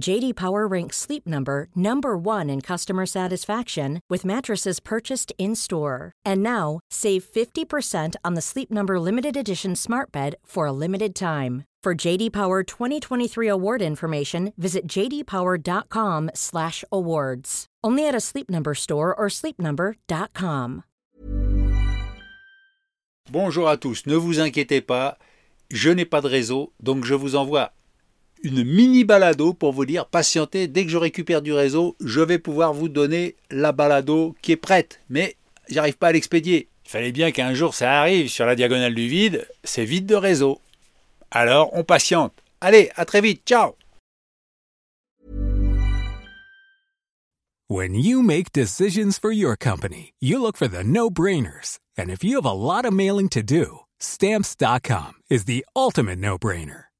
JD Power ranks Sleep Number number 1 in customer satisfaction with mattresses purchased in-store. And now, save 50% on the Sleep Number limited edition Smart Bed for a limited time. For JD Power 2023 award information, visit jdpower.com/awards. Only at a Sleep Number store or sleepnumber.com. Bonjour à tous, ne vous inquiétez pas, je n'ai pas de réseau, donc je vous envoie une mini balado pour vous dire patientez, dès que je récupère du réseau, je vais pouvoir vous donner la balado qui est prête. Mais j'arrive pas à l'expédier. Il fallait bien qu'un jour ça arrive sur la diagonale du vide, c'est vide de réseau. Alors on patiente. Allez, à très vite, ciao When you make decisions for your company, you look for the no-brainers. And if you have a lot of mailing to do, stamps.com is the ultimate no-brainer.